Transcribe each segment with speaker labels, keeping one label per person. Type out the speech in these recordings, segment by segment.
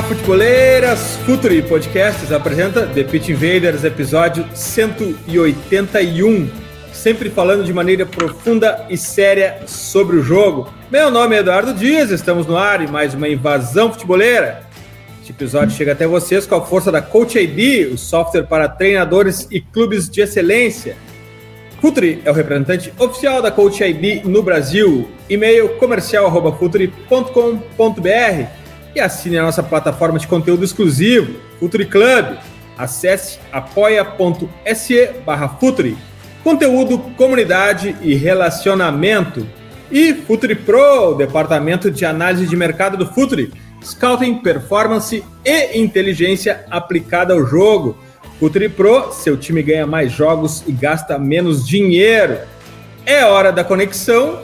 Speaker 1: Olá, futeboleiras! Futuri Podcasts apresenta The Pitch Invaders, episódio 181. Sempre falando de maneira profunda e séria sobre o jogo. Meu nome é Eduardo Dias, estamos no ar em mais uma invasão futeboleira. Este episódio chega até vocês com a força da Coach ID, o software para treinadores e clubes de excelência. Futuri é o representante oficial da Coach IB no Brasil. E-mail comercial.futuri.com.br e assine a nossa plataforma de conteúdo exclusivo, Futuri Club. Acesse apoia.se barra Futuri. Conteúdo, comunidade e relacionamento. E Futuri Pro, departamento de análise de mercado do Futuri. Scouting, performance e inteligência aplicada ao jogo. Futuri Pro, seu time ganha mais jogos e gasta menos dinheiro. É hora da conexão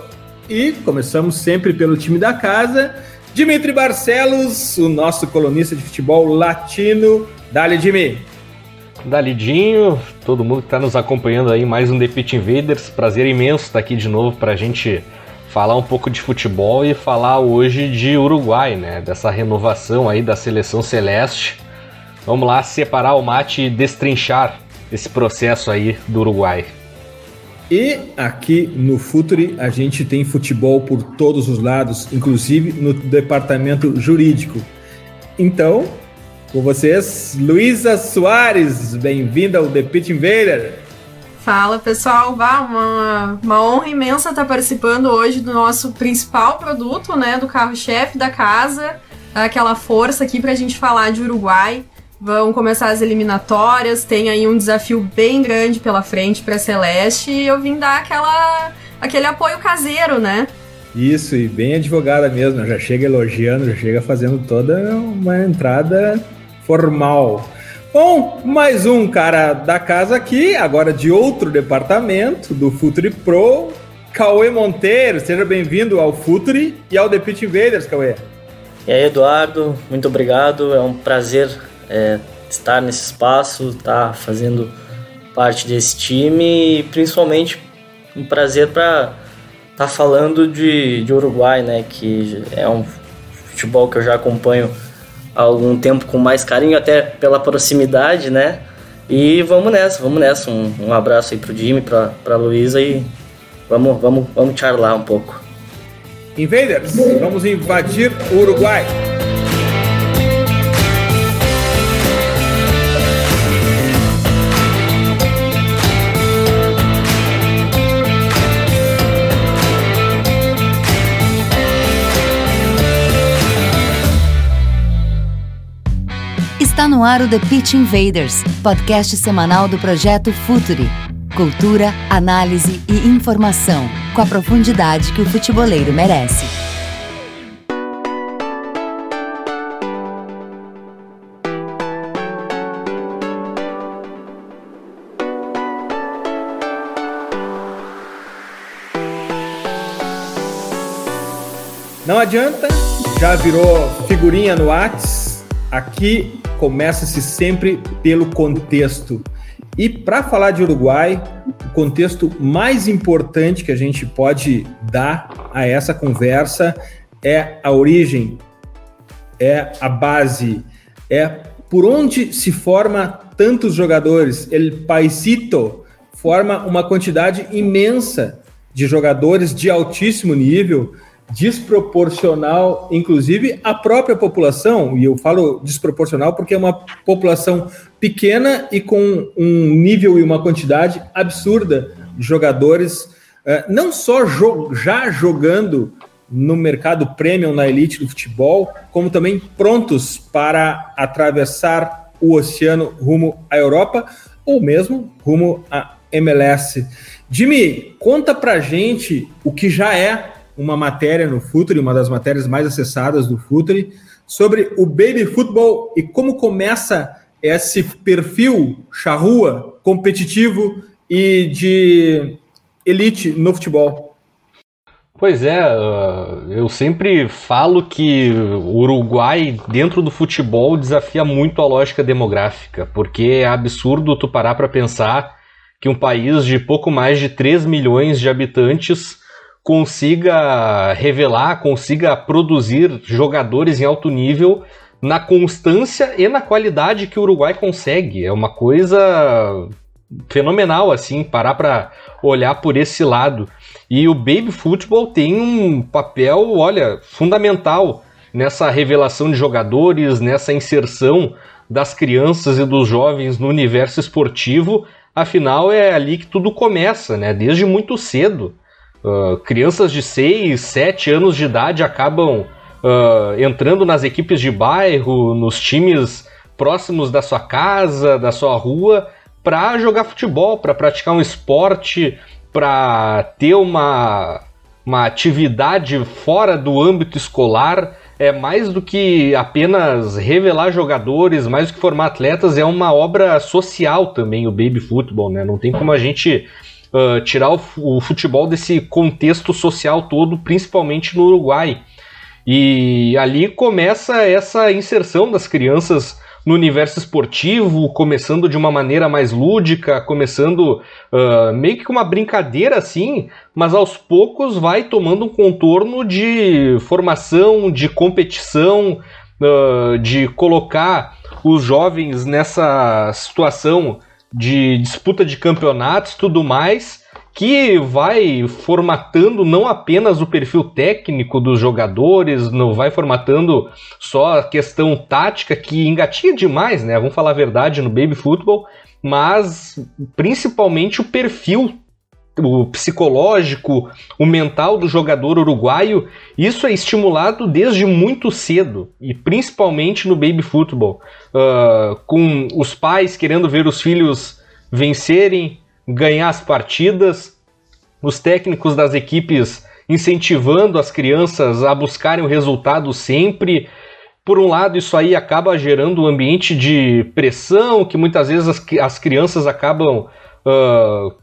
Speaker 1: e começamos sempre pelo time da casa. Dimitri Barcelos, o nosso colunista de futebol latino. Dali, Jimmy.
Speaker 2: Dalidinho, todo mundo que está nos acompanhando aí, mais um The Pitch Invaders. Prazer imenso estar aqui de novo para a gente falar um pouco de futebol e falar hoje de Uruguai, né? Dessa renovação aí da seleção celeste Vamos lá separar o mate e destrinchar esse processo aí do Uruguai.
Speaker 1: E aqui no Futuri a gente tem futebol por todos os lados, inclusive no departamento jurídico. Então, com vocês, Luísa Soares, bem-vinda ao The Pit Invader.
Speaker 3: Fala pessoal, Vá, uma, uma honra imensa estar participando hoje do nosso principal produto, né, do carro-chefe da casa, aquela força aqui para a gente falar de Uruguai. Vão começar as eliminatórias, tem aí um desafio bem grande pela frente para Celeste e eu vim dar aquela aquele apoio caseiro, né?
Speaker 1: Isso, e bem advogada mesmo, já chega elogiando, já chega fazendo toda uma entrada formal. Bom, mais um cara da casa aqui, agora de outro departamento, do Futuri Pro, Cauê Monteiro. Seja bem-vindo ao Futuri e ao The Pit Invaders, Cauê.
Speaker 4: E aí, Eduardo, muito obrigado. É um prazer é, estar nesse espaço, estar tá fazendo parte desse time e principalmente um prazer para estar tá falando de, de Uruguai, né? Que é um futebol que eu já acompanho há algum tempo com mais carinho, até pela proximidade, né? E vamos nessa, vamos nessa. Um, um abraço aí pro Jimmy, pra, pra Luísa e vamos, vamos, vamos charlar um pouco.
Speaker 1: Invaders, vamos invadir o Uruguai.
Speaker 5: No ar o The Pitch Invaders, podcast semanal do projeto Futuri. Cultura, análise e informação, com a profundidade que o futeboleiro merece.
Speaker 1: Não adianta, já virou figurinha no Whats. Aqui começa-se sempre pelo contexto. E para falar de Uruguai, o contexto mais importante que a gente pode dar a essa conversa é a origem, é a base, é por onde se forma tantos jogadores. El Paisito forma uma quantidade imensa de jogadores de altíssimo nível desproporcional, inclusive, à própria população, e eu falo desproporcional porque é uma população pequena e com um nível e uma quantidade absurda de jogadores, eh, não só já jogando no mercado premium, na elite do futebol, como também prontos para atravessar o oceano rumo à Europa ou mesmo rumo à MLS. Jimmy, conta pra gente o que já é uma matéria no Futuri, uma das matérias mais acessadas do Futuri, sobre o baby futebol e como começa esse perfil charrua, competitivo e de elite no futebol.
Speaker 2: Pois é, ah, eu sempre falo que o Uruguai, dentro do futebol, desafia muito a lógica demográfica, porque é absurdo tu parar para pensar que um país de pouco mais de 3 milhões de habitantes consiga revelar, consiga produzir jogadores em alto nível na constância e na qualidade que o Uruguai consegue. É uma coisa fenomenal, assim, parar para olhar por esse lado. E o Baby Football tem um papel, olha, fundamental nessa revelação de jogadores, nessa inserção das crianças e dos jovens no universo esportivo. Afinal, é ali que tudo começa, né? Desde muito cedo. Uh, crianças de 6, 7 anos de idade acabam uh, entrando nas equipes de bairro, nos times próximos da sua casa, da sua rua, para jogar futebol, para praticar um esporte, para ter uma, uma atividade fora do âmbito escolar. É mais do que apenas revelar jogadores, mais do que formar atletas, é uma obra social também, o baby futebol, né? Não tem como a gente uh, tirar o, o futebol desse contexto social todo, principalmente no Uruguai. E ali começa essa inserção das crianças no universo esportivo, começando de uma maneira mais lúdica, começando uh, meio que com uma brincadeira assim, mas aos poucos vai tomando um contorno de formação, de competição, uh, de colocar os jovens nessa situação de disputa de campeonatos tudo mais que vai formatando não apenas o perfil técnico dos jogadores, não vai formatando só a questão tática que engatinha demais, né? Vamos falar a verdade no baby football, mas principalmente o perfil o psicológico, o mental do jogador uruguaio, isso é estimulado desde muito cedo e principalmente no baby football, uh, com os pais querendo ver os filhos vencerem, ganhar as partidas, os técnicos das equipes incentivando as crianças a buscarem o resultado sempre. Por um lado, isso aí acaba gerando um ambiente de pressão que muitas vezes as, as crianças acabam uh,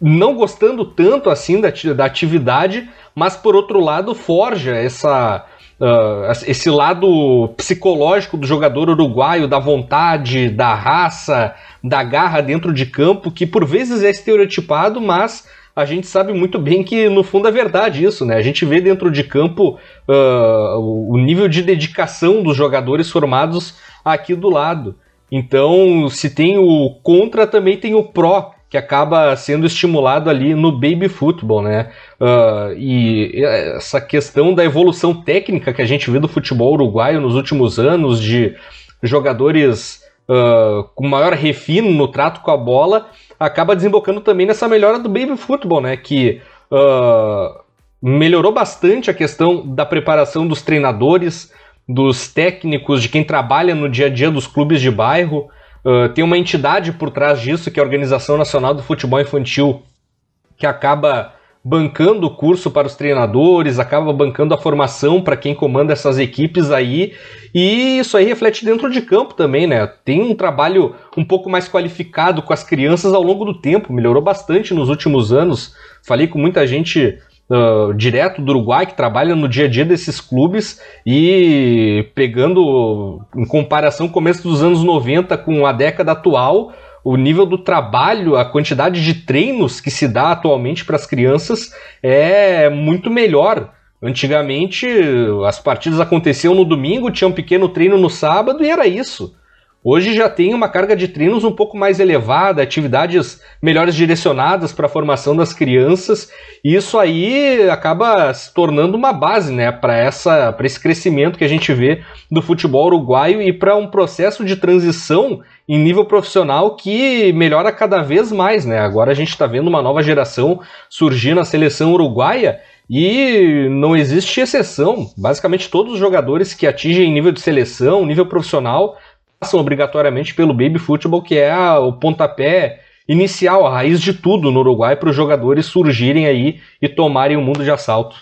Speaker 2: não gostando tanto assim da, da atividade, mas por outro lado forja essa uh, esse lado psicológico do jogador uruguaio, da vontade, da raça, da garra dentro de campo, que por vezes é estereotipado, mas a gente sabe muito bem que no fundo é verdade isso, né? A gente vê dentro de campo uh, o nível de dedicação dos jogadores formados aqui do lado. Então, se tem o contra, também tem o pró que acaba sendo estimulado ali no baby football, né? Uh, e essa questão da evolução técnica que a gente vê do futebol uruguaio nos últimos anos, de jogadores uh, com maior refino no trato com a bola, acaba desembocando também nessa melhora do baby football, né? Que uh, melhorou bastante a questão da preparação dos treinadores, dos técnicos, de quem trabalha no dia a dia dos clubes de bairro. Uh, tem uma entidade por trás disso, que é a Organização Nacional do Futebol Infantil, que acaba bancando o curso para os treinadores, acaba bancando a formação para quem comanda essas equipes aí, e isso aí reflete dentro de campo também, né? Tem um trabalho um pouco mais qualificado com as crianças ao longo do tempo, melhorou bastante nos últimos anos. Falei com muita gente direto do Uruguai que trabalha no dia a dia desses clubes e pegando em comparação com o começo dos anos 90 com a década atual, o nível do trabalho, a quantidade de treinos que se dá atualmente para as crianças é muito melhor. Antigamente, as partidas aconteciam no domingo, tinha um pequeno treino no sábado e era isso. Hoje já tem uma carga de treinos um pouco mais elevada, atividades melhores direcionadas para a formação das crianças, e isso aí acaba se tornando uma base né, para esse crescimento que a gente vê do futebol uruguaio e para um processo de transição em nível profissional que melhora cada vez mais. Né? Agora a gente está vendo uma nova geração surgir na seleção uruguaia e não existe exceção. Basicamente, todos os jogadores que atingem nível de seleção, nível profissional, passam obrigatoriamente pelo baby futebol, que é a, o pontapé inicial, a raiz de tudo no Uruguai para os jogadores surgirem aí e tomarem o mundo de assalto.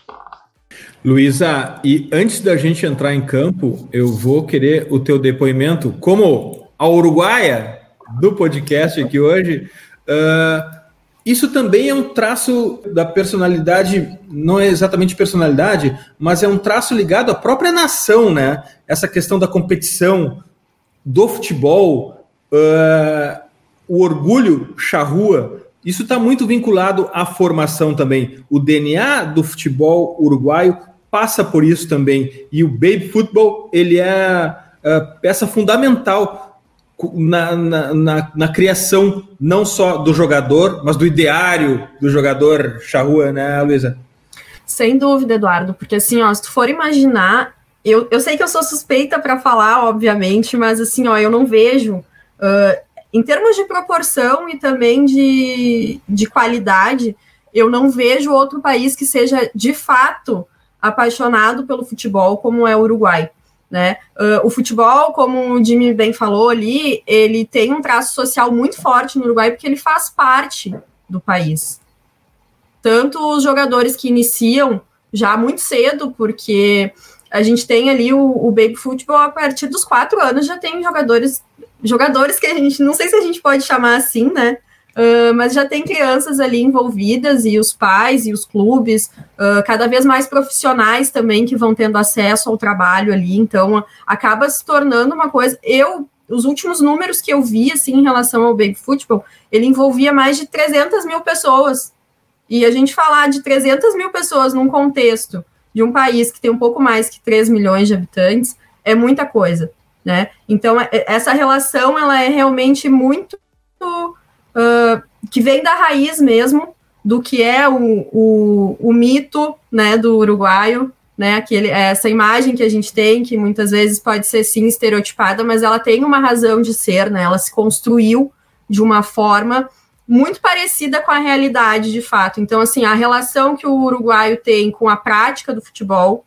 Speaker 1: Luísa, e antes da gente entrar em campo, eu vou querer o teu depoimento como a uruguaia do podcast aqui hoje. Uh, isso também é um traço da personalidade, não é exatamente personalidade, mas é um traço ligado à própria nação, né? Essa questão da competição, do futebol, uh, o orgulho charrua, isso está muito vinculado à formação também. O DNA do futebol uruguaio passa por isso também. E o baby football, ele é a peça fundamental na, na, na, na, criação não só do jogador, mas do ideário do jogador charrua, né, Luísa?
Speaker 3: Sem dúvida, Eduardo, porque assim, ó, se tu for imaginar, eu, eu sei que eu sou suspeita para falar, obviamente, mas assim, ó, eu não vejo, uh, em termos de proporção e também de, de qualidade, eu não vejo outro país que seja de fato apaixonado pelo futebol como é o Uruguai. Né? Uh, o futebol, como o Jimmy bem falou ali, ele tem um traço social muito forte no Uruguai porque ele faz parte do país. Tanto os jogadores que iniciam já muito cedo, porque a gente tem ali o, o baby futebol a partir dos quatro anos já tem jogadores jogadores que a gente não sei se a gente pode chamar assim, né? Uh, mas já tem crianças ali envolvidas e os pais e os clubes, uh, cada vez mais profissionais também que vão tendo acesso ao trabalho ali, então acaba se tornando uma coisa. Eu, os últimos números que eu vi assim em relação ao Baby Football, ele envolvia mais de 300 mil pessoas. E a gente falar de 300 mil pessoas num contexto de um país que tem um pouco mais que 3 milhões de habitantes é muita coisa, né? Então, é, essa relação ela é realmente muito uh, que vem da raiz mesmo do que é o, o, o mito né, do uruguaio, né, aquele, essa imagem que a gente tem, que muitas vezes pode ser sim estereotipada, mas ela tem uma razão de ser, né, ela se construiu de uma forma muito parecida com a realidade, de fato. Então, assim, a relação que o uruguaio tem com a prática do futebol,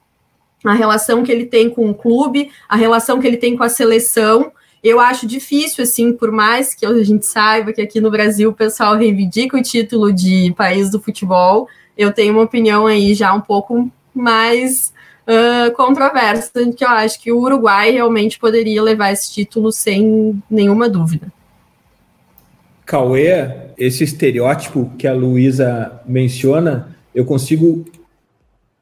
Speaker 3: a relação que ele tem com o clube, a relação que ele tem com a seleção, eu acho difícil, assim, por mais que a gente saiba que aqui no Brasil o pessoal reivindica o título de país do futebol, eu tenho uma opinião aí já um pouco mais uh, controversa, que eu acho que o Uruguai realmente poderia levar esse título sem nenhuma dúvida.
Speaker 1: Cauê, esse estereótipo que a Luísa menciona, eu consigo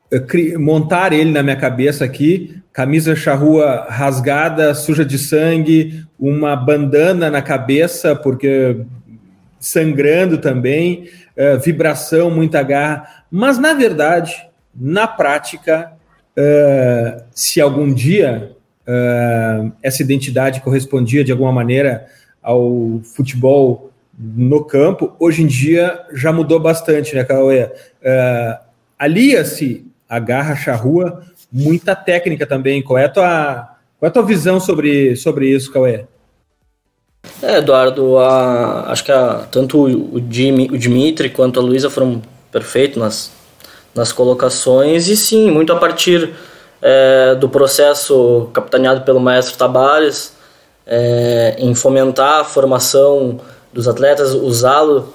Speaker 1: eh, montar ele na minha cabeça aqui, camisa charrua rasgada, suja de sangue, uma bandana na cabeça, porque sangrando também, uh, vibração, muita garra. Mas, na verdade, na prática, uh, se algum dia essa identidade correspondia de alguma maneira ao futebol no campo, hoje em dia já mudou bastante, né, Cauê? Alia-se a garra charrua muita técnica também. Qual é a tua, qual é a tua visão sobre, sobre isso, Cauê?
Speaker 4: É, Eduardo, a, acho que a, tanto o, Jimmy, o Dimitri quanto a Luísa foram perfeitos nas, nas colocações, e sim, muito a partir é, do processo capitaneado pelo maestro Tabares, é, em fomentar a formação dos atletas, usá-lo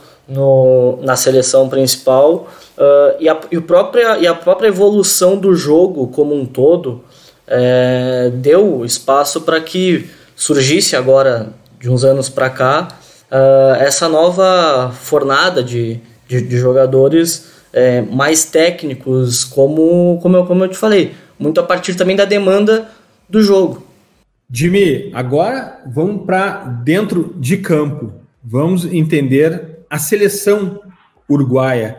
Speaker 4: na seleção principal, Uh, e, a, e, própria, e a própria evolução do jogo como um todo é, deu espaço para que surgisse agora, de uns anos para cá, uh, essa nova fornada de, de, de jogadores é, mais técnicos, como, como, eu, como eu te falei, muito a partir também da demanda do jogo.
Speaker 1: Jimmy, agora vamos para dentro de campo. Vamos entender a seleção uruguaia.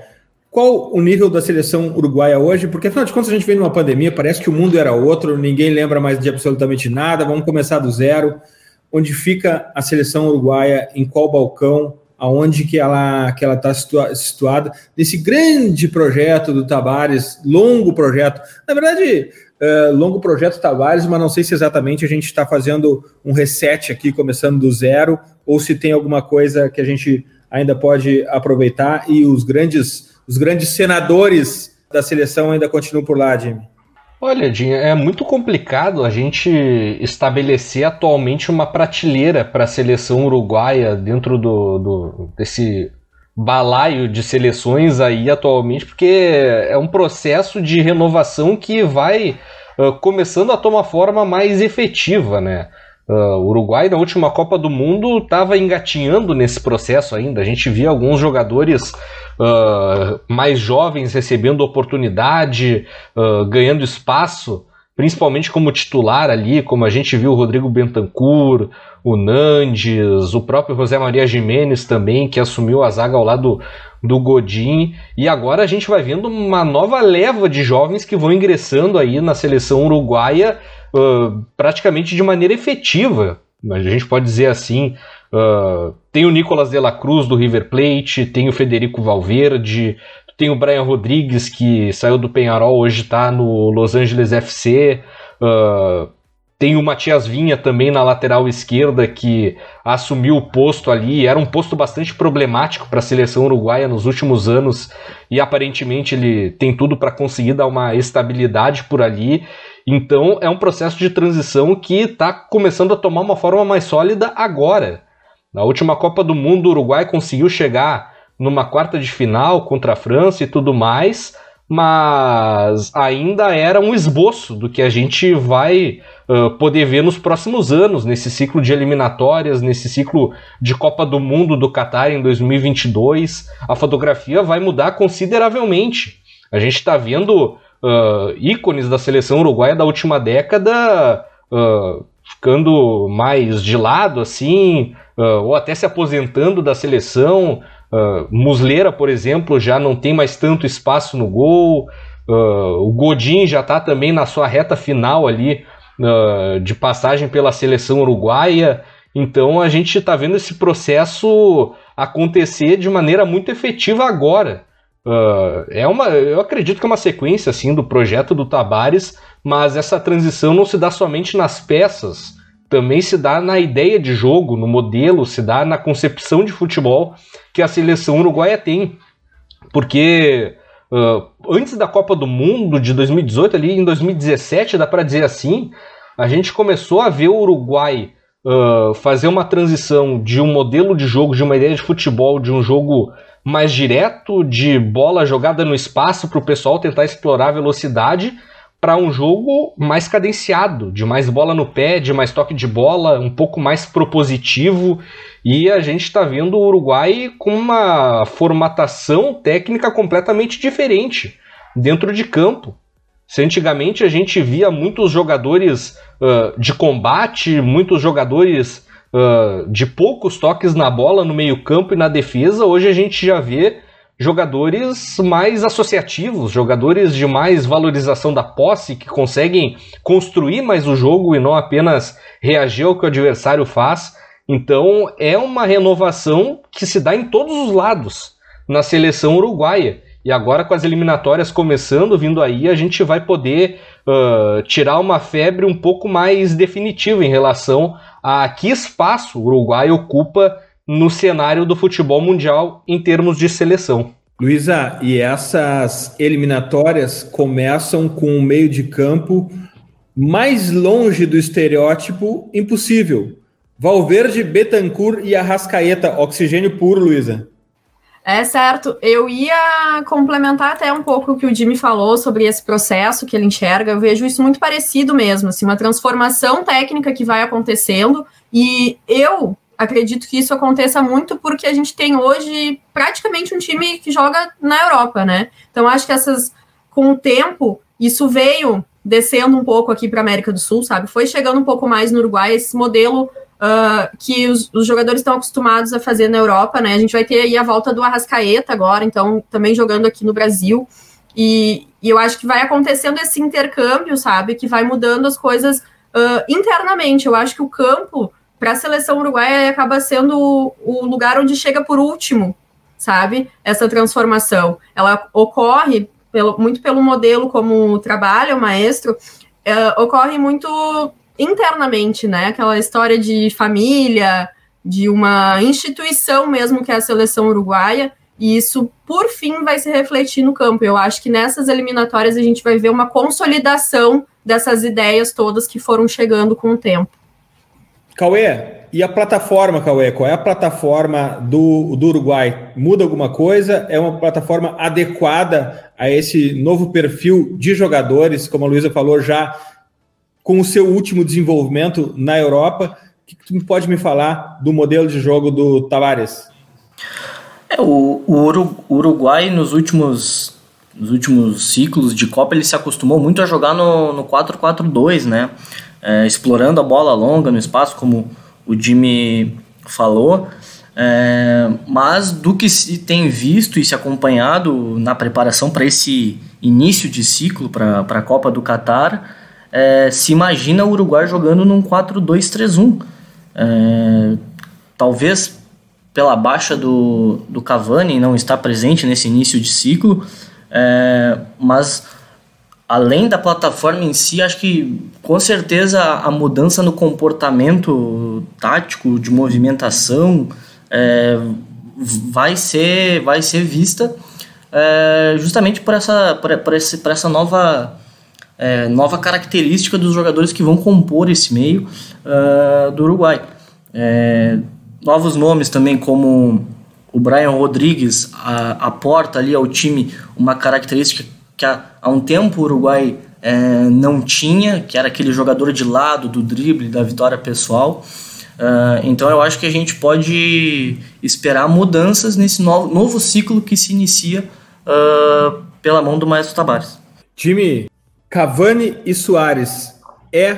Speaker 1: Qual o nível da seleção uruguaia hoje? Porque afinal de contas a gente vem numa pandemia, parece que o mundo era outro, ninguém lembra mais de absolutamente nada, vamos começar do zero. Onde fica a seleção uruguaia? Em qual balcão? Aonde que ela que ela está situada nesse grande projeto do Tabares, longo projeto. Na verdade, uh, longo projeto Tabares, mas não sei se exatamente a gente está fazendo um reset aqui, começando do zero, ou se tem alguma coisa que a gente ainda pode aproveitar e os grandes os grandes senadores da seleção ainda continuam por lá, Jimmy?
Speaker 2: Olha, Dinho, é muito complicado a gente estabelecer atualmente uma prateleira para a seleção uruguaia dentro do, do, desse balaio de seleções aí atualmente, porque é um processo de renovação que vai uh, começando a tomar forma mais efetiva, né? Uh, o Uruguai na última Copa do Mundo estava engatinhando nesse processo ainda. A gente via alguns jogadores uh, mais jovens recebendo oportunidade, ganhando espaço principalmente como titular ali, como a gente viu o Rodrigo Bentancur, o Nandes, o próprio José Maria Jimenez também, que assumiu a zaga ao lado do Godin. E agora a gente vai vendo uma nova leva de jovens que vão ingressando aí na seleção uruguaia praticamente de maneira efetiva. A gente pode dizer assim. Uh, tem o Nicolas de la Cruz do River Plate, tem o Federico Valverde, tem o Brian Rodrigues, que saiu do Penharol, hoje está no Los Angeles FC. Uh, tem o Matias Vinha também na lateral esquerda, que assumiu o posto ali. Era um posto bastante problemático para a seleção uruguaia nos últimos anos. E aparentemente ele tem tudo para conseguir dar uma estabilidade por ali. Então é um processo de transição que está começando a tomar uma forma mais sólida agora. Na última Copa do Mundo, o Uruguai conseguiu chegar numa quarta de final contra a França e tudo mais, mas ainda era um esboço do que a gente vai uh, poder ver nos próximos anos, nesse ciclo de eliminatórias, nesse ciclo de Copa do Mundo do Qatar em 2022. A fotografia vai mudar consideravelmente. A gente está vendo uh, ícones da seleção uruguaia da última década uh, ficando mais de lado, assim, ou até se aposentando da seleção. Uh, Muslera, por exemplo, já não tem mais tanto espaço no gol. Uh, o Godin já está também na sua reta final ali uh, de passagem pela seleção uruguaia. Então a gente está vendo esse processo acontecer de maneira muito efetiva agora. É uma, eu acredito que é uma sequência assim do projeto do Tabares, mas essa transição não se dá somente nas peças, também se dá na ideia de jogo, no modelo, se dá na concepção de futebol que a seleção uruguaia tem. Porque uh, antes da Copa do Mundo de 2018, ali em 2017, dá para dizer assim, a gente começou a ver o Uruguai uh, fazer uma transição de um modelo de jogo, de uma ideia de futebol, de um jogo mais direto, de bola jogada no espaço para o pessoal tentar explorar a velocidade para um jogo mais cadenciado, de mais bola no pé, de mais toque de bola, um pouco mais propositivo. E a gente está vendo o Uruguai com uma formatação técnica completamente diferente dentro de campo. Se antigamente a gente via muitos jogadores uh, de combate, muitos jogadores uh, de poucos toques na bola no meio-campo e na defesa, hoje a gente já vê jogadores mais associativos, jogadores de mais valorização da posse, que conseguem construir mais o jogo e não apenas reagir ao que o adversário faz. Então é uma renovação que se dá em todos os lados na seleção uruguaia. E agora, com as eliminatórias começando, vindo aí, a gente vai poder uh, tirar uma febre um pouco mais definitiva em relação a que espaço o Uruguai ocupa no cenário do futebol mundial em termos de seleção.
Speaker 1: Luísa, e essas eliminatórias começam com um meio de campo mais longe do estereótipo impossível. Valverde, Betancourt e Arrascaeta, oxigênio puro, Luísa.
Speaker 3: É certo. Eu ia complementar até um pouco o que o Jimmy falou sobre esse processo que ele enxerga. Eu vejo isso muito parecido mesmo, assim, uma transformação técnica que vai acontecendo. E eu acredito que isso aconteça muito porque a gente tem hoje praticamente um time que joga na Europa, né? Então acho que essas com o tempo isso veio descendo um pouco aqui para América do Sul, sabe? Foi chegando um pouco mais no Uruguai esse modelo uh, que os, os, jogadores estão acostumados a fazer na Europa, né? A gente vai ter aí a volta do Arrascaeta agora, então também jogando aqui no Brasil. E, e eu acho que vai acontecendo esse intercâmbio, sabe? Que vai mudando as coisas uh, internamente. Eu acho que o campo para a seleção uruguaia acaba sendo o lugar onde chega por último, sabe? Essa transformação. Ela ocorre pelo, muito pelo modelo como trabalha o maestro, é, ocorre muito internamente, né? Aquela história de família, de uma instituição mesmo que é a seleção uruguaia, e isso, por fim, vai se refletir no campo. Eu acho que nessas eliminatórias a gente vai ver uma consolidação dessas ideias todas que foram chegando com o tempo.
Speaker 1: Cauê, e a plataforma, Cauê? Qual é a plataforma do, do Uruguai? Muda alguma coisa? É uma plataforma adequada a esse novo perfil de jogadores, como a Luísa falou, já com o seu último desenvolvimento na Europa? O que tu pode me falar do modelo de jogo do Tavares?
Speaker 4: É, o, o Uruguai, nos últimos, nos últimos ciclos de Copa, ele se acostumou muito a jogar no, no 4-4-2, né? É, explorando a bola longa no espaço, como o Jimmy falou. É, mas do que se tem visto e se acompanhado na preparação para esse início de ciclo para a Copa do Catar, é, se imagina o Uruguai jogando num 4-2-3-1. É, talvez pela baixa do, do Cavani não estar presente nesse início de ciclo, é, mas além da plataforma em si, acho que com certeza a mudança no comportamento tático, de movimentação, é, vai, ser, vai ser vista é, justamente por essa, por, por, esse, por essa nova, é, nova característica dos jogadores que vão compor esse meio uh, do Uruguai. É, novos nomes também, como o Brian Rodrigues, a, aporta ali ao time uma característica que há, há um tempo o Uruguai é, não tinha, que era aquele jogador de lado, do drible, da vitória pessoal. Uh, então eu acho que a gente pode esperar mudanças nesse novo, novo ciclo que se inicia uh, pela mão do Maestro Tabares.
Speaker 1: Time Cavani e Soares é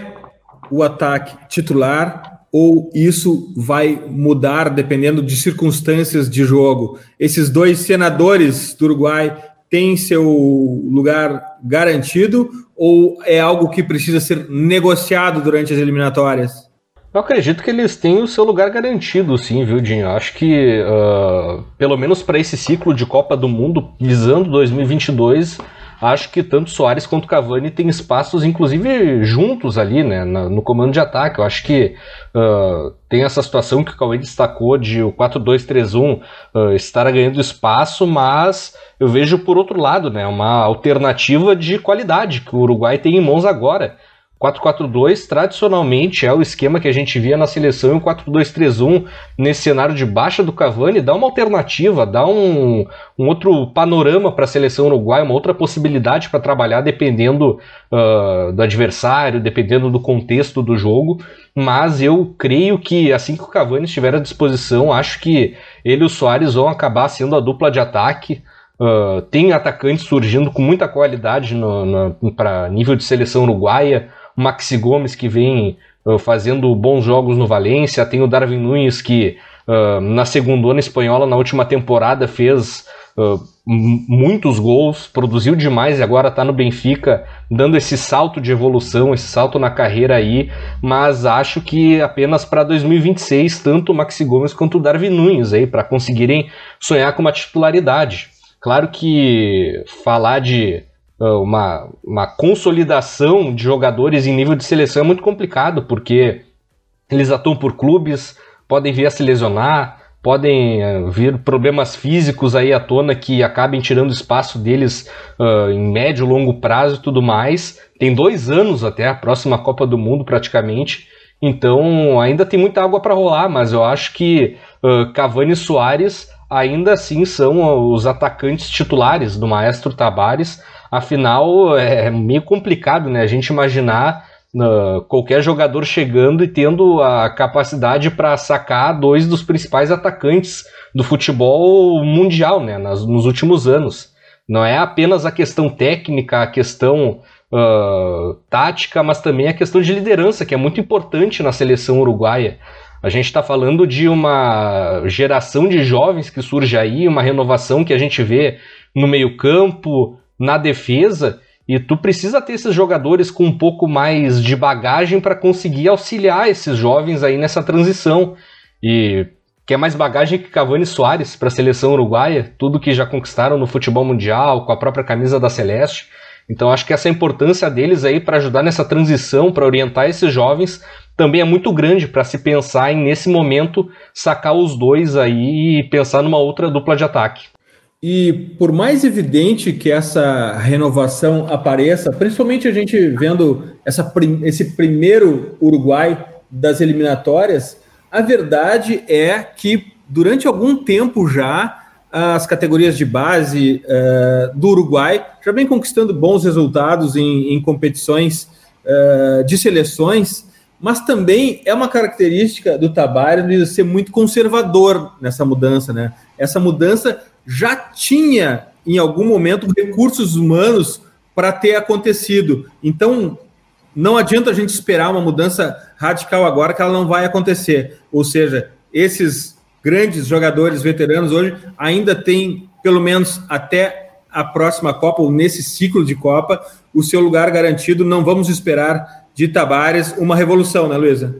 Speaker 1: o ataque titular ou isso vai mudar dependendo de circunstâncias de jogo? Esses dois senadores do Uruguai tem seu lugar garantido ou é algo que precisa ser negociado durante as eliminatórias?
Speaker 2: Eu acredito que eles têm o seu lugar garantido, sim, viu, Dinho? Acho que, uh, pelo menos para esse ciclo de Copa do Mundo, visando 2022, acho que tanto Soares quanto Cavani têm espaços, inclusive juntos ali, né, no comando de ataque. Eu acho que uh, tem essa situação que o Cauê destacou de o 4-2-3-1 uh, estar ganhando espaço, mas eu vejo por outro lado, né, uma alternativa de qualidade que o Uruguai tem em mãos agora. 4-4-2 tradicionalmente é o esquema que a gente via na seleção e o 4-2-3-1 nesse cenário de baixa do Cavani dá uma alternativa, dá um, um outro panorama para a seleção uruguaia, uma outra possibilidade para trabalhar dependendo uh, do adversário, dependendo do contexto do jogo. Mas eu creio que assim que o Cavani estiver à disposição, acho que ele e o Soares vão acabar sendo a dupla de ataque. Uh, tem atacantes surgindo com muita qualidade para nível de seleção uruguaia. Maxi Gomes que vem uh, fazendo bons jogos no Valência, tem o Darwin Nunes que uh, na segunda espanhola na última temporada fez uh, muitos gols, produziu demais e agora está no Benfica, dando esse salto de evolução, esse salto na carreira aí, mas acho que apenas para 2026, tanto o Maxi Gomes quanto o Darwin Nunes aí, para conseguirem sonhar com uma titularidade. Claro que falar de uma, uma consolidação de jogadores em nível de seleção é muito complicado, porque eles atuam por clubes, podem vir a se lesionar, podem uh, vir problemas físicos aí à tona que acabem tirando espaço deles uh, em médio, longo prazo e tudo mais. Tem dois anos até a próxima Copa do Mundo praticamente, então ainda tem muita água para rolar, mas eu acho que uh, Cavani e Soares ainda assim são os atacantes titulares do Maestro Tabares Afinal, é meio complicado né, a gente imaginar uh, qualquer jogador chegando e tendo a capacidade para sacar dois dos principais atacantes do futebol mundial né, nas, nos últimos anos. Não é apenas a questão técnica, a questão uh, tática, mas também a questão de liderança, que é muito importante na seleção uruguaia. A gente está falando de uma geração de jovens que surge aí, uma renovação que a gente vê no meio-campo, na defesa e tu precisa ter esses jogadores com um pouco mais de bagagem para conseguir auxiliar esses jovens aí nessa transição. E quer mais bagagem que Cavani Soares para a seleção uruguaia, tudo que já conquistaram no futebol mundial, com a própria camisa da Celeste. Então acho que essa importância deles aí para ajudar nessa transição, para orientar esses jovens, também é muito grande para se pensar em nesse momento sacar os dois aí e pensar numa outra dupla de ataque.
Speaker 1: E por mais evidente que essa renovação apareça, principalmente a gente vendo essa, esse primeiro Uruguai das eliminatórias, a verdade é que durante algum tempo já as categorias de base uh, do Uruguai já vem conquistando bons resultados em, em competições uh, de seleções, mas também é uma característica do Tabares de ser muito conservador nessa mudança, né? Essa mudança já tinha em algum momento recursos humanos para ter acontecido. Então, não adianta a gente esperar uma mudança radical agora que ela não vai acontecer. Ou seja, esses grandes jogadores veteranos hoje ainda têm, pelo menos até a próxima Copa, ou nesse ciclo de Copa, o seu lugar garantido. Não vamos esperar de Tabares uma revolução, né, Luísa?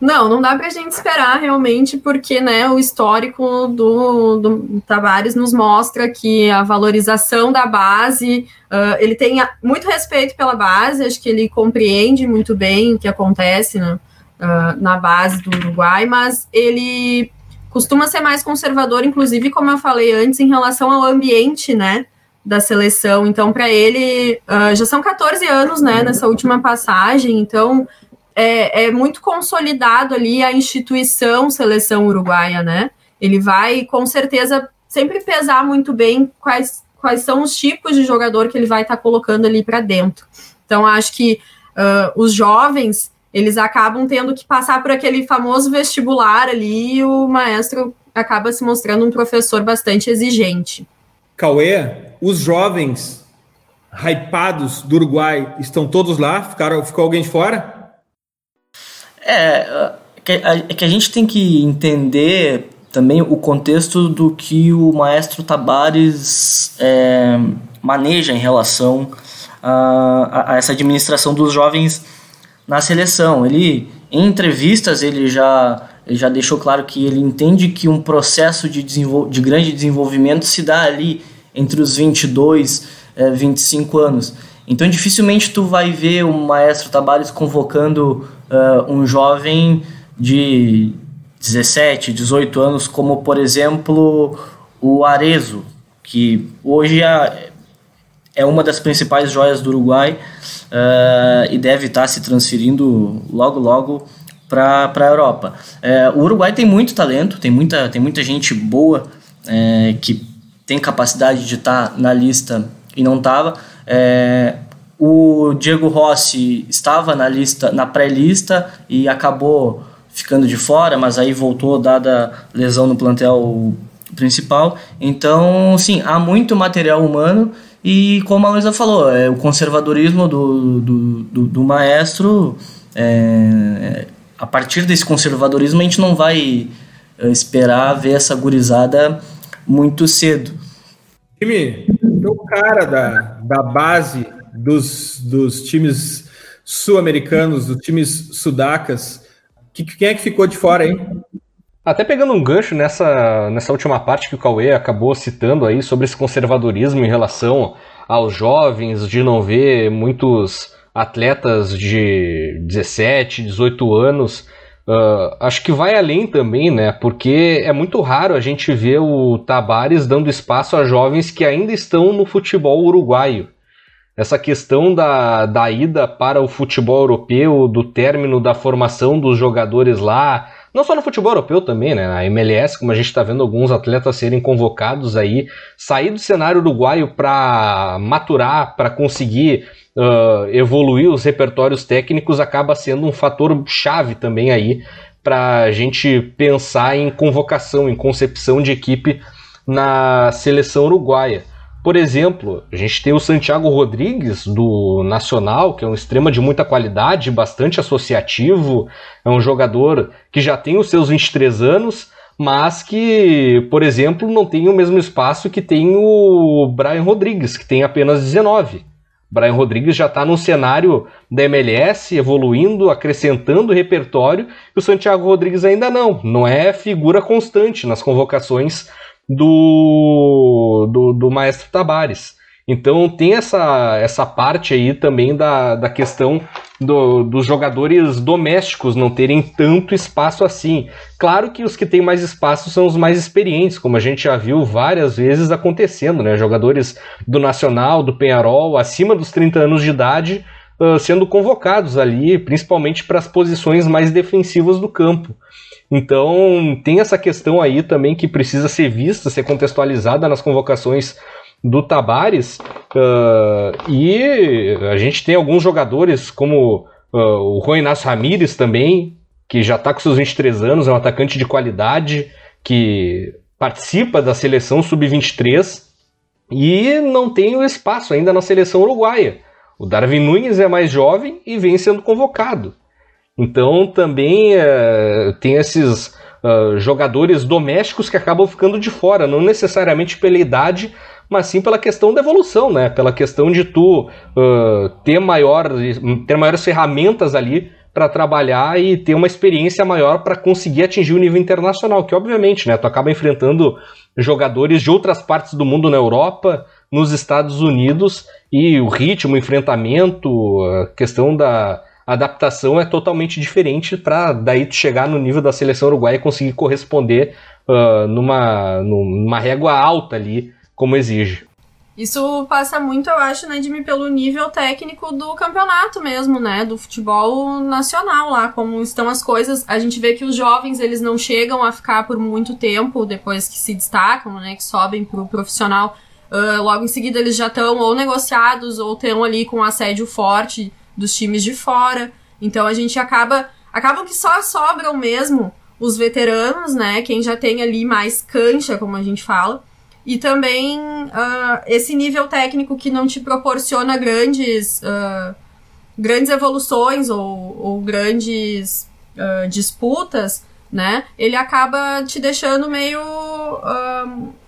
Speaker 3: Não, não dá para a gente esperar realmente, porque né, o histórico do, do Tavares nos mostra que a valorização da base, uh, ele tem muito respeito pela base, acho que ele compreende muito bem o que acontece né, uh, na base do Uruguai, mas ele costuma ser mais conservador, inclusive, como eu falei antes, em relação ao ambiente, né? Da seleção, então, para ele, uh, já são 14 anos, né, nessa última passagem, então é, é muito consolidado ali a instituição seleção uruguaia, né? Ele vai, com certeza, sempre pesar muito bem quais, quais são os tipos de jogador que ele vai estar tá colocando ali para dentro. Então, acho que uh, os jovens eles acabam tendo que passar por aquele famoso vestibular ali e o maestro acaba se mostrando um professor bastante exigente.
Speaker 1: Cauê, os jovens hypados do Uruguai estão todos lá? Ficaram, ficou alguém de fora?
Speaker 4: É, é que a gente tem que entender também o contexto do que o maestro Tabares é, maneja em relação a, a, essa administração dos jovens na seleção. Ele, em entrevistas, ele já, ele já deixou claro que ele entende que um processo de, de grande desenvolvimento se dá ali entre os 22 e é, 25 anos. Então dificilmente tu vai ver o maestro Tabares convocando uh, um jovem de 17, 18 anos, como por exemplo o Arezo, que hoje é, é uma das principais joias do Uruguai uh, e deve estar se transferindo logo logo para a Europa. Uh, o Uruguai tem muito talento, tem muita, tem muita gente boa uh, que tem capacidade de estar na lista e não estava. O Diego Rossi estava na lista, na pré-lista e acabou ficando de fora, mas aí voltou dada lesão no plantel principal. Então, sim, há muito material humano e como a Luísa falou, é, o conservadorismo do, do, do, do maestro, é, a partir desse conservadorismo a gente não vai é, esperar ver essa gurizada muito cedo.
Speaker 1: Time, o cara da, da base dos, dos times sul-americanos, dos times sudacas. Que, quem é que ficou de fora aí?
Speaker 2: Até pegando um gancho nessa, nessa última parte que o Cauê acabou citando aí sobre esse conservadorismo em relação aos jovens, de não ver muitos atletas de 17, 18 anos. Uh, acho que vai além também, né? Porque é muito raro a gente ver o Tabares dando espaço a jovens que ainda estão no futebol uruguaio essa questão da, da ida para o futebol europeu, do término da formação dos jogadores lá, não só no futebol europeu também, né? Na MLS, como a gente está vendo alguns atletas serem convocados aí, sair do cenário uruguaio para maturar, para conseguir uh, evoluir os repertórios técnicos, acaba sendo um fator chave também aí para a gente pensar em convocação, em concepção de equipe na seleção uruguaia. Por exemplo, a gente tem o Santiago Rodrigues do Nacional, que é um extrema de muita qualidade, bastante associativo, é um jogador que já tem os seus 23 anos, mas que, por exemplo, não tem o mesmo espaço que tem o Brian Rodrigues, que tem apenas 19. Brian Rodrigues já está no cenário da MLS, evoluindo, acrescentando repertório, e o Santiago Rodrigues ainda não. Não é figura constante nas convocações do, do, do Maestro Tabares. Então tem essa, essa parte aí também da, da questão do, dos jogadores domésticos não terem tanto espaço assim. Claro que os que têm mais espaço são os mais experientes, como a gente já viu várias vezes acontecendo, né? Jogadores do Nacional, do Penharol, acima dos 30 anos de idade, uh, sendo convocados ali, principalmente para as posições mais defensivas do campo. Então tem essa questão aí também que precisa ser vista, ser contextualizada nas convocações do Tabares. Uh, e a gente tem alguns jogadores como uh, o Juan Inácio Ramírez também, que já está com seus 23 anos, é um atacante de qualidade, que participa da seleção sub-23 e não tem o espaço ainda na seleção uruguaia. O Darwin Nunes é mais jovem e vem sendo convocado. Então também uh, tem esses uh, jogadores domésticos que acabam ficando de fora, não necessariamente pela idade, mas sim pela questão da evolução, né? Pela questão de tu uh, ter, maior, ter maiores ferramentas ali para trabalhar e ter uma experiência maior para conseguir atingir o nível internacional, que obviamente, né, tu acaba enfrentando jogadores de outras partes do mundo na Europa, nos Estados Unidos e o ritmo, o enfrentamento, a questão da adaptação é totalmente diferente para daí tu chegar no nível da seleção uruguaia e conseguir corresponder uh, numa, numa régua alta ali como exige.
Speaker 3: Isso passa muito, eu acho, né, Jimmy, pelo nível técnico do campeonato mesmo, né, do futebol nacional lá, como estão as coisas. A gente vê que os jovens, eles não chegam a ficar por muito tempo depois que se destacam, né, que sobem pro profissional. Uh, logo em seguida eles já estão ou negociados ou estão ali com assédio forte dos times de fora. Então a gente acaba, acabam que só sobram mesmo os veteranos, né, quem já tem ali mais cancha, como a gente fala e também uh, esse nível técnico que não te proporciona grandes, uh, grandes evoluções ou, ou grandes uh, disputas, né? Ele acaba te deixando meio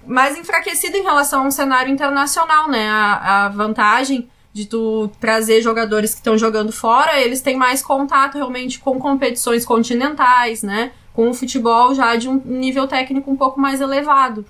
Speaker 3: mais enfraquecido em relação a um cenário internacional, né? A, a vantagem de tu trazer jogadores que estão jogando fora, eles têm mais contato realmente com competições continentais, né? Com o futebol já de um nível técnico um pouco mais elevado.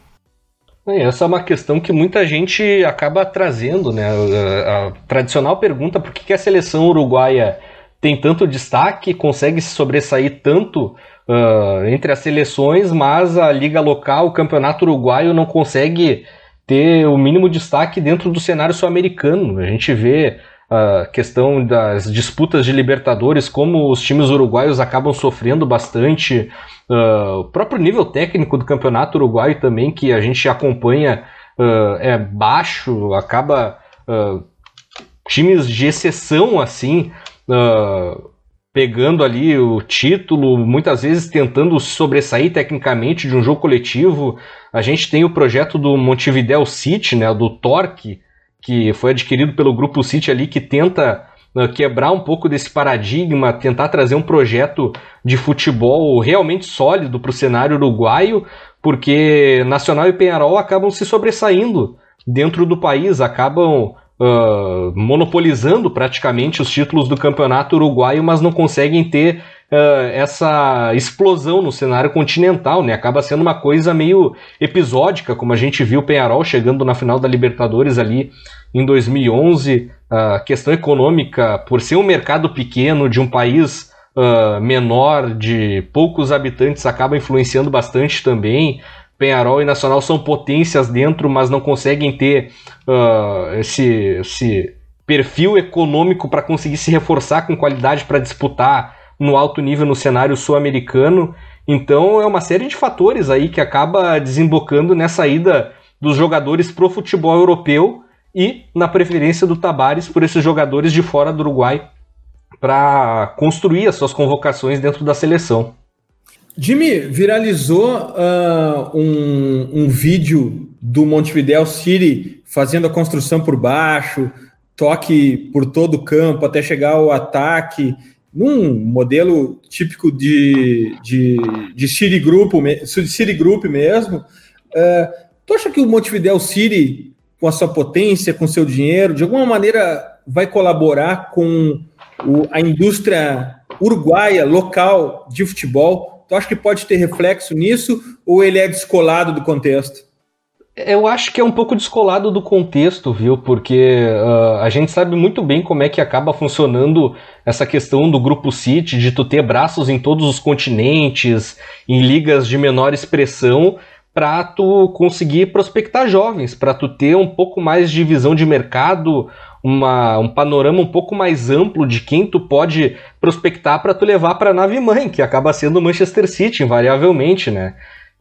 Speaker 2: É, essa é uma questão que muita gente acaba trazendo, né? A, a tradicional pergunta por que, que, a seleção uruguaia tem tanto destaque, consegue se sobressair tanto uh, entre as seleções, mas a liga local, o campeonato uruguaio não consegue ter o mínimo destaque dentro do cenário sul-americano. A gente vê a questão das disputas de Libertadores, como os times uruguaios acabam sofrendo bastante, uh, o próprio nível técnico do campeonato uruguaio também, que a gente acompanha, uh, é baixo, acaba uh, times de exceção assim. Pegando ali o título, muitas vezes tentando sobressair tecnicamente de um jogo coletivo. A gente tem o projeto do Montevideo City, né, do Torque, que foi adquirido pelo Grupo City ali, que tenta uh, quebrar um pouco desse paradigma, tentar trazer um projeto de futebol realmente sólido para o cenário uruguaio, porque Nacional e Penharol acabam se sobressaindo dentro do país, acabam uh, monopolizando praticamente os títulos do campeonato uruguaio, mas não conseguem ter uh, essa explosão no cenário continental, né? Acaba sendo uma coisa meio episódica, como a gente viu o Penharol chegando na final da Libertadores ali em 2011. A uh, questão econômica, por ser um mercado pequeno de um país menor, de poucos habitantes, acaba influenciando bastante também. Penharol e Nacional são potências dentro, mas não conseguem ter uh, esse, esse perfil econômico para conseguir se reforçar com qualidade para disputar no alto nível no cenário sul-americano. Então é uma série de fatores aí que acaba desembocando nessa ida dos jogadores pro futebol europeu e na preferência do Tabares por esses jogadores de fora do Uruguai para construir as suas convocações dentro da seleção.
Speaker 1: Jimmy, viralizou uh, um, um vídeo do Montevideo City fazendo a construção por baixo, toque por todo o campo até chegar ao ataque num modelo típico de, de, de City, Group, City Group mesmo, uh, tu acha que o Montevideo City, com a sua potência, com seu dinheiro, de alguma maneira vai colaborar com o, a indústria uruguaia, local de futebol? Tu acha que pode ter reflexo nisso ou ele é descolado do contexto?
Speaker 2: Eu acho que é um pouco descolado do contexto, viu? Porque uh, a gente sabe muito bem como é que acaba funcionando essa questão do grupo City, de tu ter braços em todos os continentes, em ligas de menor expressão, para tu conseguir prospectar jovens, para tu ter um pouco mais de visão de mercado, uma, um panorama um pouco mais amplo de quem tu pode prospectar para tu levar para a nave mãe, que acaba sendo o Manchester City, invariavelmente, né?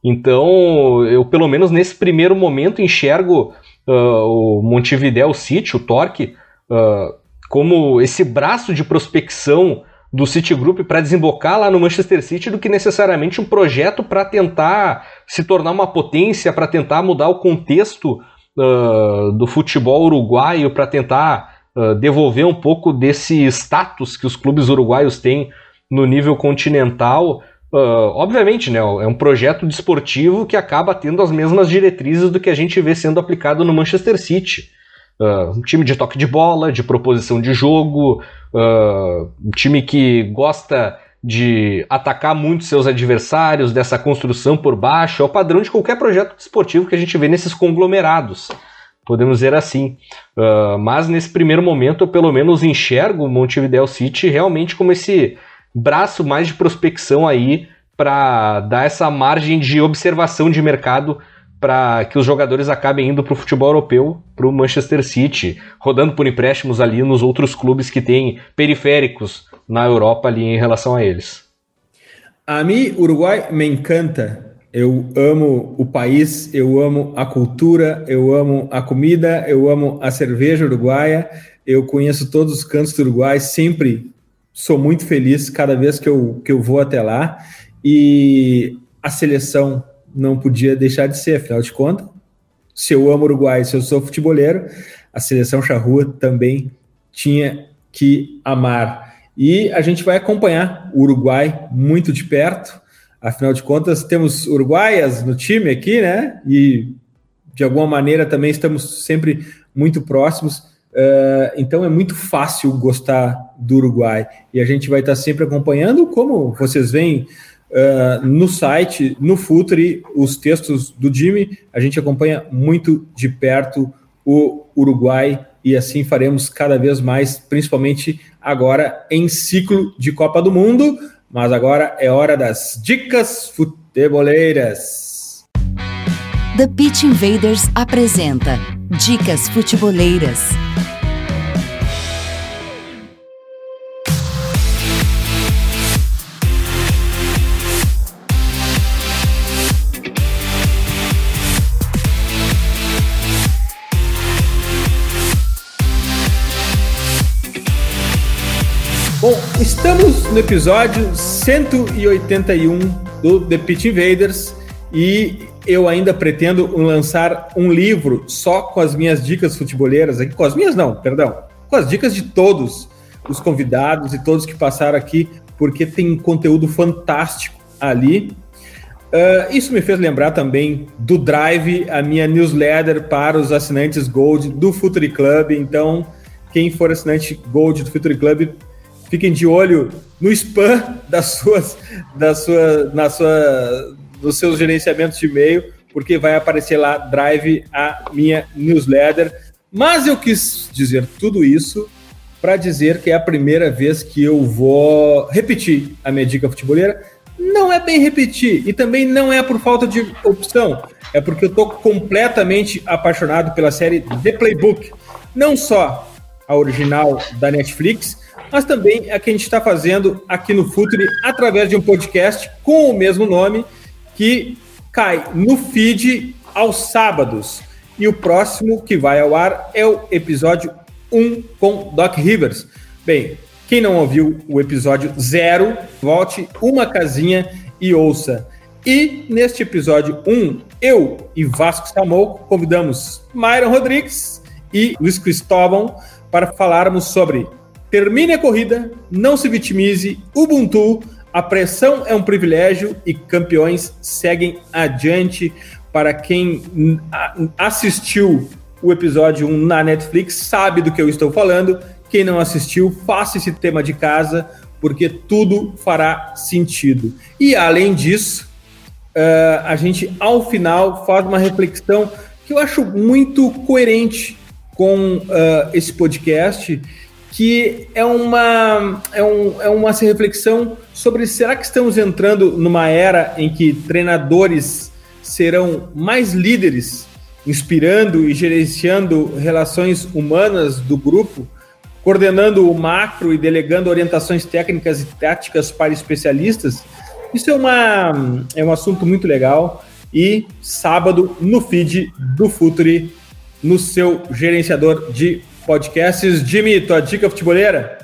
Speaker 2: Então, eu pelo menos nesse primeiro momento enxergo uh, o Montevideo City, o Torque, uh, como esse braço de prospecção do Citigroup para desembocar lá no Manchester City do que necessariamente um projeto para tentar se tornar uma potência, para tentar mudar o contexto do futebol uruguaio, para tentar uh, devolver um pouco desse status que os clubes uruguaios têm no nível continental. Uh, obviamente, né, é um projeto desportivo que acaba tendo as mesmas diretrizes do que a gente vê sendo aplicado no Manchester City. Uh, um time de toque de bola, de proposição de jogo, uh, um time que gosta de atacar muito seus adversários, dessa construção por baixo, é o padrão de qualquer projeto esportivo que a gente vê nesses conglomerados, podemos dizer assim. Uh, mas nesse primeiro momento eu pelo menos enxergo o Montevideo City realmente como esse braço mais de prospecção aí para dar essa margem de observação de mercado para que os jogadores acabem indo para o futebol europeu, para o Manchester City, rodando por empréstimos ali nos outros clubes que têm periféricos na Europa ali em relação a eles.
Speaker 1: A mim, Uruguai me encanta. Eu amo o país, eu amo a cultura, eu amo a comida, eu amo a cerveja uruguaia. Eu conheço todos os cantos do Uruguai, sempre sou muito feliz cada vez que eu, que eu vou até lá. E a seleção não podia deixar de ser, afinal de contas, se eu amo Uruguai, se eu sou futeboleiro, a seleção charrua também tinha que amar. E a gente vai acompanhar o Uruguai muito de perto. Afinal de contas, temos uruguaias no time aqui, né? E de alguma maneira também estamos sempre muito próximos. Uh, então é muito fácil gostar do Uruguai. E a gente vai estar sempre acompanhando, como vocês veem uh, no site, no Futuri, os textos do Jimmy. A gente acompanha muito de perto o Uruguai e assim faremos cada vez mais, principalmente agora em ciclo de Copa do Mundo. Mas agora é hora das dicas futeboleiras.
Speaker 5: The Pitch Invaders apresenta Dicas Futeboleiras.
Speaker 1: Estamos no episódio 181 do The Pitch Invaders e eu ainda pretendo lançar um livro só com as minhas dicas futeboleiras aqui, com as minhas não, perdão, com as dicas de todos os convidados e todos que passaram aqui, porque tem conteúdo fantástico ali. Uh, isso me fez lembrar também do Drive, a minha newsletter para os assinantes Gold do Futuri Club. Então, quem for assinante Gold do Futuri Club Fiquem de olho no spam das suas, da sua, na sua, nos seus gerenciamentos de e-mail, porque vai aparecer lá Drive a minha newsletter. Mas eu quis dizer tudo isso para dizer que é a primeira vez que eu vou repetir a minha dica futebolera. Não é bem repetir e também não é por falta de opção, é porque eu estou completamente apaixonado pela série The Playbook. Não só a original da Netflix, mas também a que a gente está fazendo aqui no Futuri através de um podcast com o mesmo nome que cai no feed aos sábados. E o próximo que vai ao ar é o episódio 1 com Doc Rivers. Bem, quem não ouviu o episódio 0, volte uma casinha e ouça. E neste episódio 1, eu e Vasco Samoco convidamos Myron Rodrigues e Luiz Cristóvão para falarmos sobre Termine a corrida, não se vitimize, Ubuntu, a pressão é um privilégio e campeões seguem adiante. Para quem assistiu o episódio 1 na Netflix, sabe do que eu estou falando. Quem não assistiu, faça esse tema de casa, porque tudo fará sentido. E além disso, uh, a gente ao final faz uma reflexão que eu acho muito coerente com uh, esse podcast que é uma, é, um, é uma reflexão sobre será que estamos entrando numa era em que treinadores serão mais líderes inspirando e gerenciando relações humanas do grupo, coordenando o macro e delegando orientações técnicas e táticas para especialistas. Isso é, uma, é um assunto muito legal. E sábado, no feed do Futuri, no seu gerenciador de podcasts. Jimmy, tua dica futeboleira?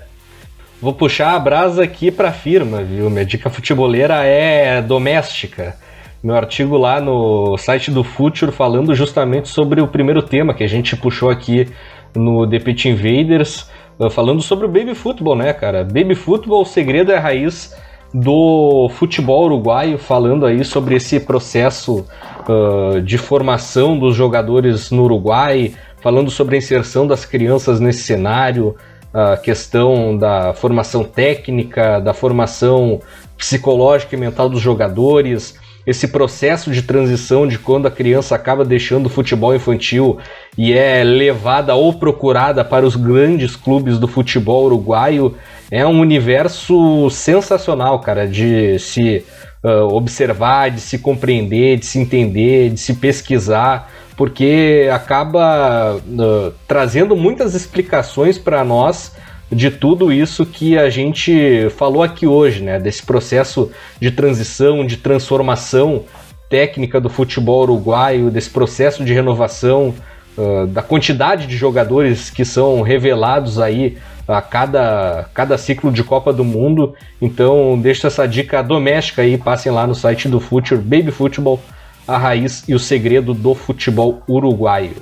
Speaker 2: Vou puxar a brasa aqui para firma, viu? Minha dica futeboleira é doméstica. Meu artigo lá no site do Future falando justamente sobre o primeiro tema que a gente puxou aqui no The Invaders, uh, falando sobre o baby futebol, né, cara? Baby futebol, o segredo é a raiz do futebol uruguaio, falando aí sobre esse processo uh, de formação dos jogadores no Uruguai, falando sobre a inserção das crianças nesse cenário, a questão da formação técnica, da formação psicológica e mental dos jogadores, esse processo de transição de quando a criança acaba deixando o futebol infantil e é levada ou procurada para os grandes clubes do futebol uruguaio, é um universo sensacional, cara, de se uh, observar, de se compreender, de se entender, de se pesquisar porque acaba uh, trazendo muitas explicações para nós de tudo isso que a gente falou aqui hoje, né? Desse processo de transição, de transformação técnica do futebol uruguaio, desse processo de renovação, uh, da quantidade de jogadores que são revelados aí a cada, cada ciclo de Copa do Mundo. Então, deixo essa dica doméstica aí, passem lá no site do Future, Baby Football a raiz e o segredo do futebol uruguaio.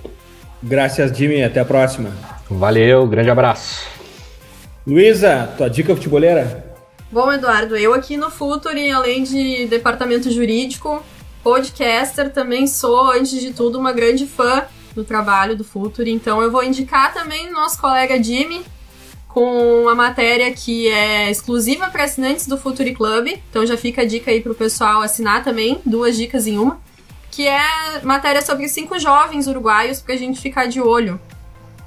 Speaker 1: Graças, Jimmy. Até a próxima.
Speaker 2: Valeu, grande abraço.
Speaker 1: Luísa, tua dica futeboleira?
Speaker 3: Bom, Eduardo, eu aqui no Futuri, além de departamento jurídico, podcaster, também sou, antes de tudo, uma grande fã do trabalho do Futuri. Então eu vou indicar também nosso colega Jimmy, com uma matéria que é exclusiva para assinantes do Futuri Club. Então já fica a dica aí para o pessoal assinar também, duas dicas em uma que é matéria sobre cinco jovens uruguaios pra gente ficar de olho.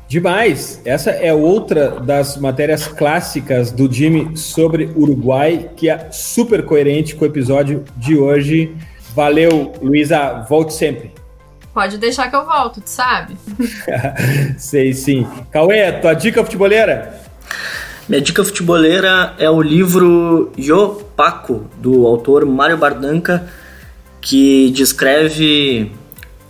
Speaker 1: Demais! Essa é outra das matérias clássicas do Jimmy sobre Uruguai, que é super coerente com o episódio de hoje. Valeu, Luísa, volte sempre.
Speaker 3: Pode deixar que eu volto, tu sabe?
Speaker 1: Sei sim. Cauê, tua dica futeboleira?
Speaker 4: Minha dica futeboleira é o livro Yo Paco, do autor Mário Bardanca, que descreve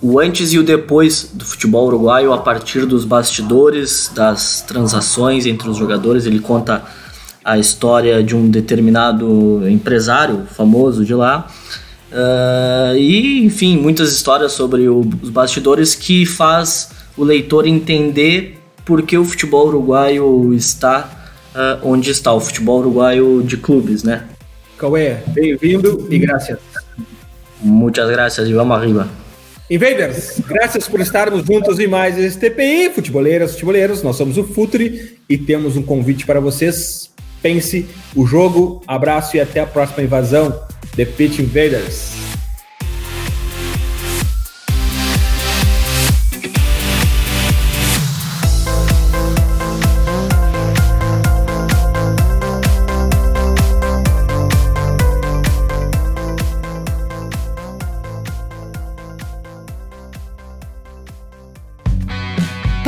Speaker 4: o antes e o depois do futebol uruguaio a partir dos bastidores, das transações entre os jogadores. Ele conta a história de um determinado empresário famoso de lá. Uh, e, enfim, muitas histórias sobre o, os bastidores que faz o leitor entender por que o futebol uruguaio está uh, onde está, o futebol uruguaio de clubes, né?
Speaker 1: Cauê, bem-vindo e graças.
Speaker 4: Muchas gracias e vamos arriba.
Speaker 1: Invaders, graças por estarmos juntos em mais esse TPI, futeboleiras, futeboleiros, nós somos o Futuri e temos um convite para vocês. Pense o jogo, abraço e até a próxima invasão, The Pitch Invaders.